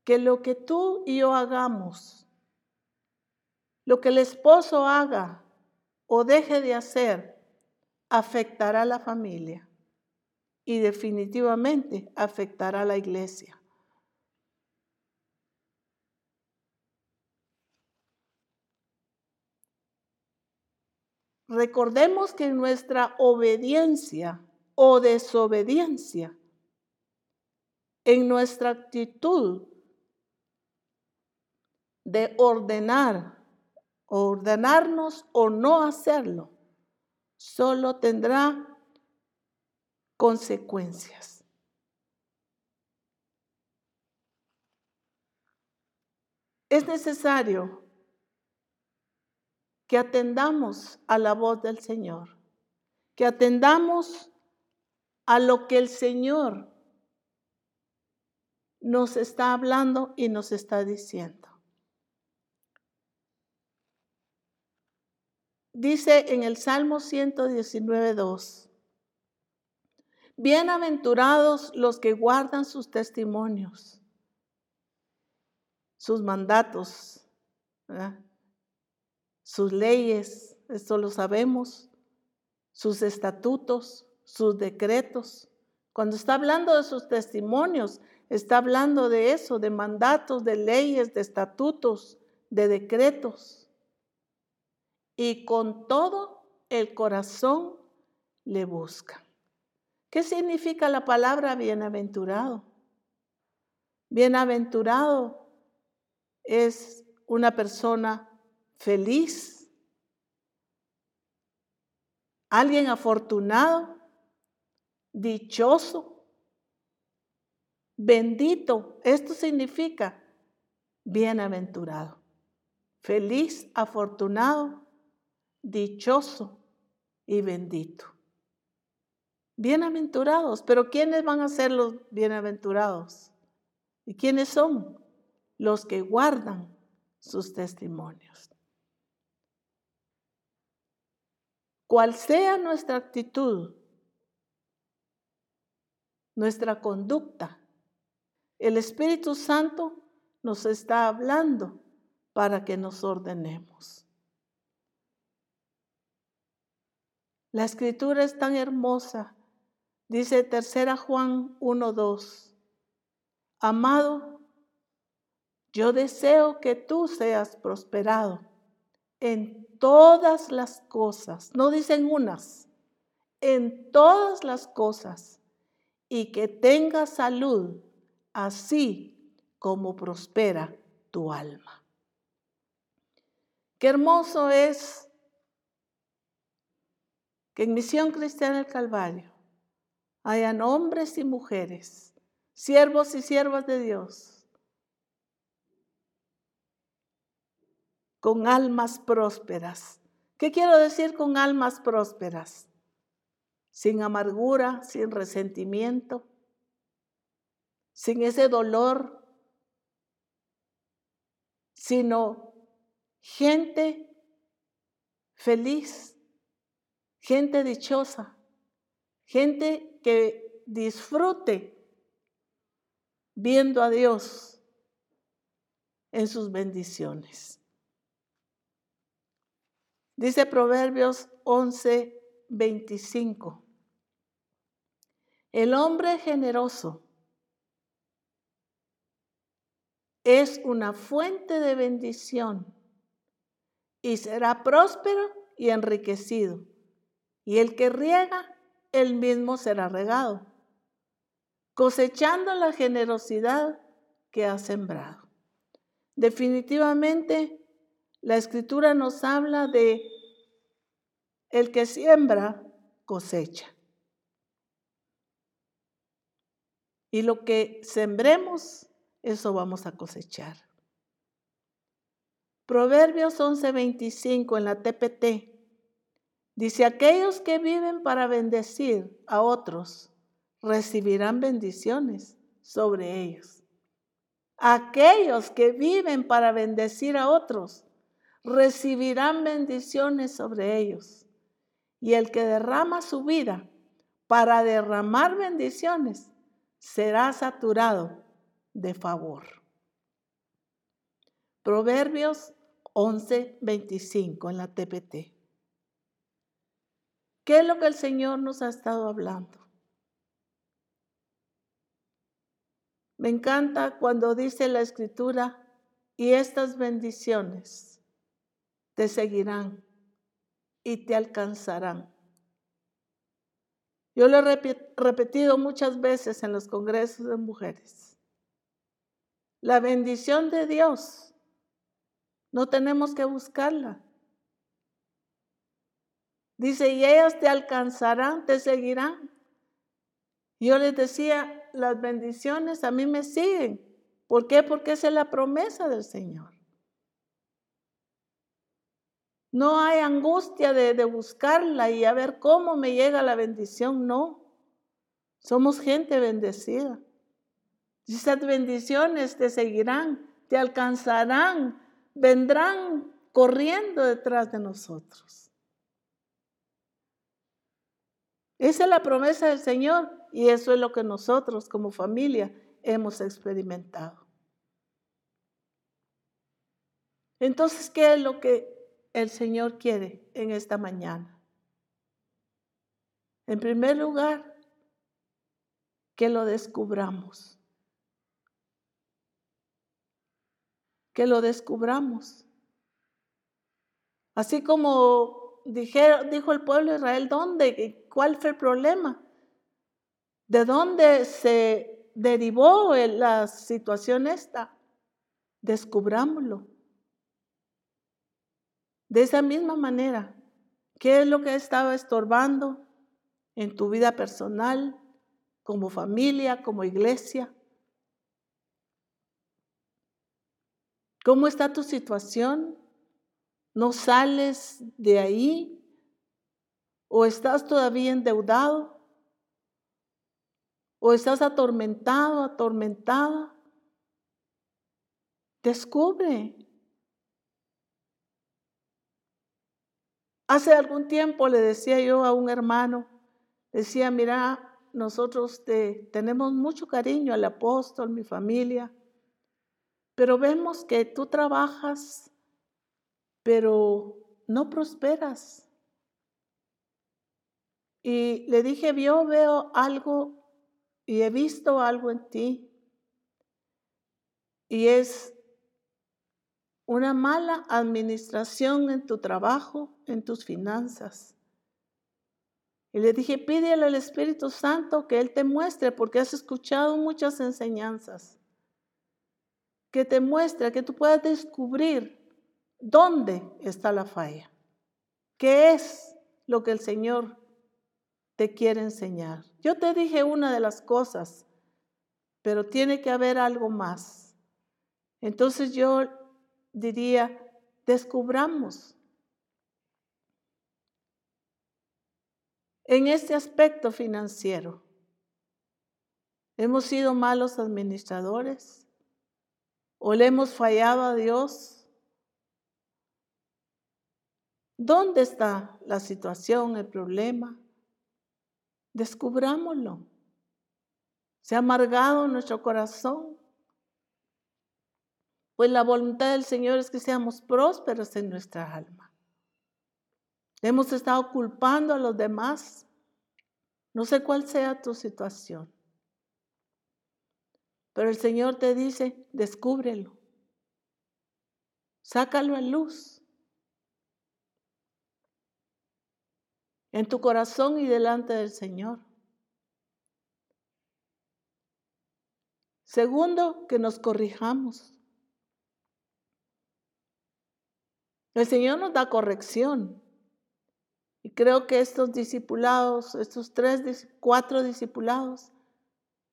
que lo que tú y yo hagamos, lo que el esposo haga o deje de hacer, afectará a la familia y definitivamente afectará a la iglesia. Recordemos que nuestra obediencia o desobediencia, en nuestra actitud de ordenar, ordenarnos o no hacerlo, solo tendrá consecuencias. Es necesario que atendamos a la voz del Señor, que atendamos a lo que el Señor nos está hablando y nos está diciendo. Dice en el Salmo 119, 2. Bienaventurados los que guardan sus testimonios, sus mandatos, sus leyes, esto lo sabemos, sus estatutos, sus decretos. Cuando está hablando de sus testimonios, está hablando de eso, de mandatos, de leyes, de estatutos, de decretos. Y con todo el corazón le busca. ¿Qué significa la palabra bienaventurado? Bienaventurado es una persona feliz, alguien afortunado, dichoso, bendito. Esto significa bienaventurado, feliz, afortunado, dichoso y bendito. Bienaventurados, pero ¿quiénes van a ser los bienaventurados? ¿Y quiénes son? Los que guardan sus testimonios. Cual sea nuestra actitud, nuestra conducta, el Espíritu Santo nos está hablando para que nos ordenemos. La escritura es tan hermosa Dice tercera Juan 1:2. Amado, yo deseo que tú seas prosperado en todas las cosas, no dicen unas, en todas las cosas, y que tengas salud, así como prospera tu alma. Qué hermoso es que en Misión Cristiana del Calvario hayan hombres y mujeres, siervos y siervas de Dios, con almas prósperas. ¿Qué quiero decir con almas prósperas? Sin amargura, sin resentimiento, sin ese dolor, sino gente feliz, gente dichosa, gente que disfrute viendo a Dios en sus bendiciones. Dice Proverbios 11, 25. El hombre generoso es una fuente de bendición y será próspero y enriquecido. Y el que riega él mismo será regado, cosechando la generosidad que ha sembrado. Definitivamente, la escritura nos habla de el que siembra, cosecha. Y lo que sembremos, eso vamos a cosechar. Proverbios 11:25 en la TPT Dice, aquellos que viven para bendecir a otros recibirán bendiciones sobre ellos. Aquellos que viven para bendecir a otros recibirán bendiciones sobre ellos. Y el que derrama su vida para derramar bendiciones será saturado de favor. Proverbios 11, 25 en la TPT. ¿Qué es lo que el Señor nos ha estado hablando? Me encanta cuando dice la escritura, y estas bendiciones te seguirán y te alcanzarán. Yo lo he repetido muchas veces en los congresos de mujeres. La bendición de Dios no tenemos que buscarla. Dice, y ellas te alcanzarán, te seguirán. Yo les decía, las bendiciones a mí me siguen. ¿Por qué? Porque esa es la promesa del Señor. No hay angustia de, de, buscarla y a ver cómo me llega la bendición, no. Somos gente bendecida. Esas bendiciones te seguirán, te alcanzarán, vendrán corriendo detrás de nosotros. Esa es la promesa del Señor y eso es lo que nosotros como familia hemos experimentado. Entonces, ¿qué es lo que el Señor quiere en esta mañana? En primer lugar, que lo descubramos. Que lo descubramos. Así como dijo el pueblo de Israel, ¿dónde? ¿Cuál fue el problema? ¿De dónde se derivó la situación esta? Descubrámoslo. De esa misma manera, ¿qué es lo que estaba estorbando en tu vida personal, como familia, como iglesia? ¿Cómo está tu situación? ¿No sales de ahí? ¿O estás todavía endeudado? ¿O estás atormentado, atormentada? Descubre. Hace algún tiempo le decía yo a un hermano, decía, mira, nosotros te, tenemos mucho cariño al apóstol, mi familia, pero vemos que tú trabajas pero no prosperas. Y le dije, yo veo algo y he visto algo en ti. Y es una mala administración en tu trabajo, en tus finanzas. Y le dije, pídele al Espíritu Santo que Él te muestre, porque has escuchado muchas enseñanzas. Que te muestre, que tú puedas descubrir ¿Dónde está la falla? ¿Qué es lo que el Señor te quiere enseñar? Yo te dije una de las cosas, pero tiene que haber algo más. Entonces yo diría, descubramos. En este aspecto financiero, ¿hemos sido malos administradores? ¿O le hemos fallado a Dios? ¿Dónde está la situación, el problema? Descubrámoslo. Se ha amargado nuestro corazón. Pues la voluntad del Señor es que seamos prósperos en nuestra alma. Hemos estado culpando a los demás. No sé cuál sea tu situación. Pero el Señor te dice, descúbrelo. Sácalo a luz. en tu corazón y delante del Señor. Segundo, que nos corrijamos. El Señor nos da corrección. Y creo que estos discipulados, estos tres, cuatro discipulados,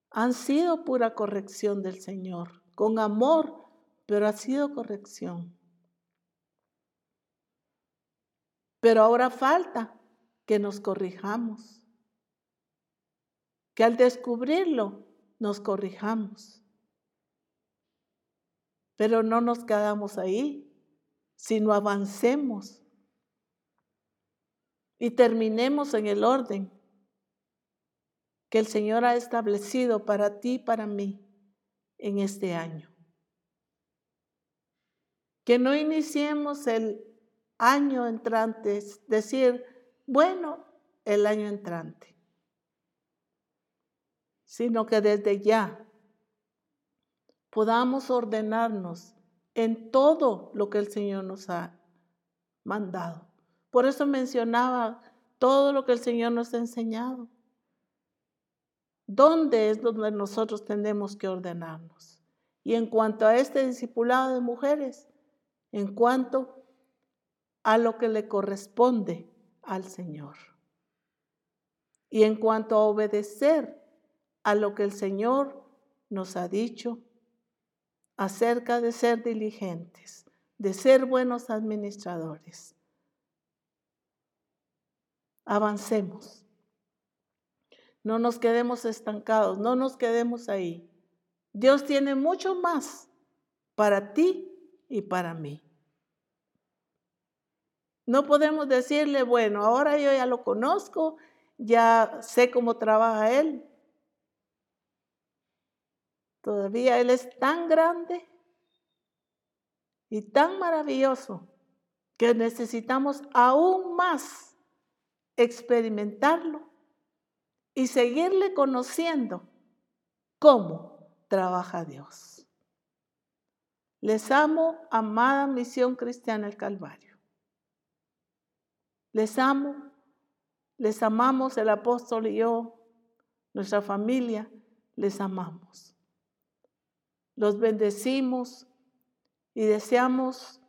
han sido pura corrección del Señor, con amor, pero ha sido corrección. Pero ahora falta que nos corrijamos, que al descubrirlo nos corrijamos. Pero no nos quedamos ahí, sino avancemos y terminemos en el orden que el Señor ha establecido para ti y para mí en este año. Que no iniciemos el año entrante, es decir, bueno el año entrante, sino que desde ya podamos ordenarnos en todo lo que el Señor nos ha mandado. Por eso mencionaba todo lo que el Señor nos ha enseñado. ¿Dónde es donde nosotros tenemos que ordenarnos? Y en cuanto a este discipulado de mujeres, en cuanto a lo que le corresponde al Señor. Y en cuanto a obedecer a lo que el Señor nos ha dicho acerca de ser diligentes, de ser buenos administradores, avancemos. No nos quedemos estancados, no nos quedemos ahí. Dios tiene mucho más para ti y para mí. No podemos decirle, bueno, ahora yo ya lo conozco, ya sé cómo trabaja Él. Todavía Él es tan grande y tan maravilloso que necesitamos aún más experimentarlo y seguirle conociendo cómo trabaja Dios. Les amo, amada misión cristiana el Calvario. Les amo, les amamos el apóstol y yo, nuestra familia, les amamos. Los bendecimos y deseamos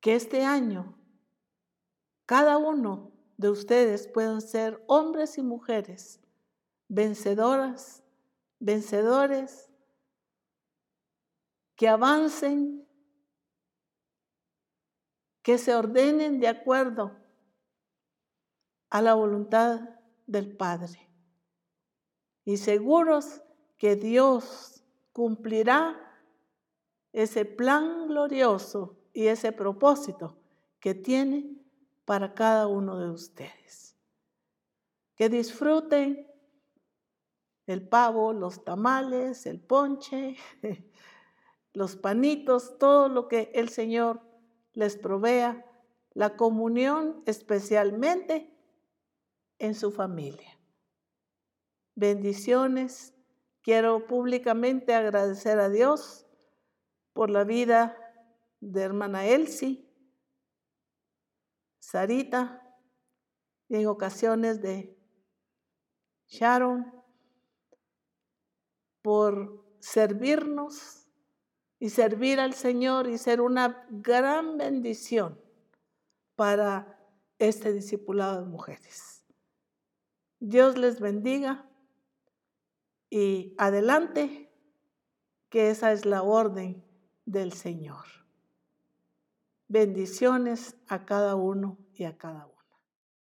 que este año cada uno de ustedes puedan ser hombres y mujeres vencedoras, vencedores, que avancen, que se ordenen de acuerdo a la voluntad del Padre. Y seguros que Dios cumplirá ese plan glorioso y ese propósito que tiene para cada uno de ustedes. Que disfruten el pavo, los tamales, el ponche, los panitos, todo lo que el Señor les provea, la comunión especialmente en su familia. Bendiciones. Quiero públicamente agradecer a Dios por la vida de hermana Elsie, Sarita, y en ocasiones de Sharon, por servirnos y servir al Señor y ser una gran bendición para este discipulado de mujeres. Dios les bendiga y adelante, que esa es la orden del Señor. Bendiciones a cada uno y a cada uno.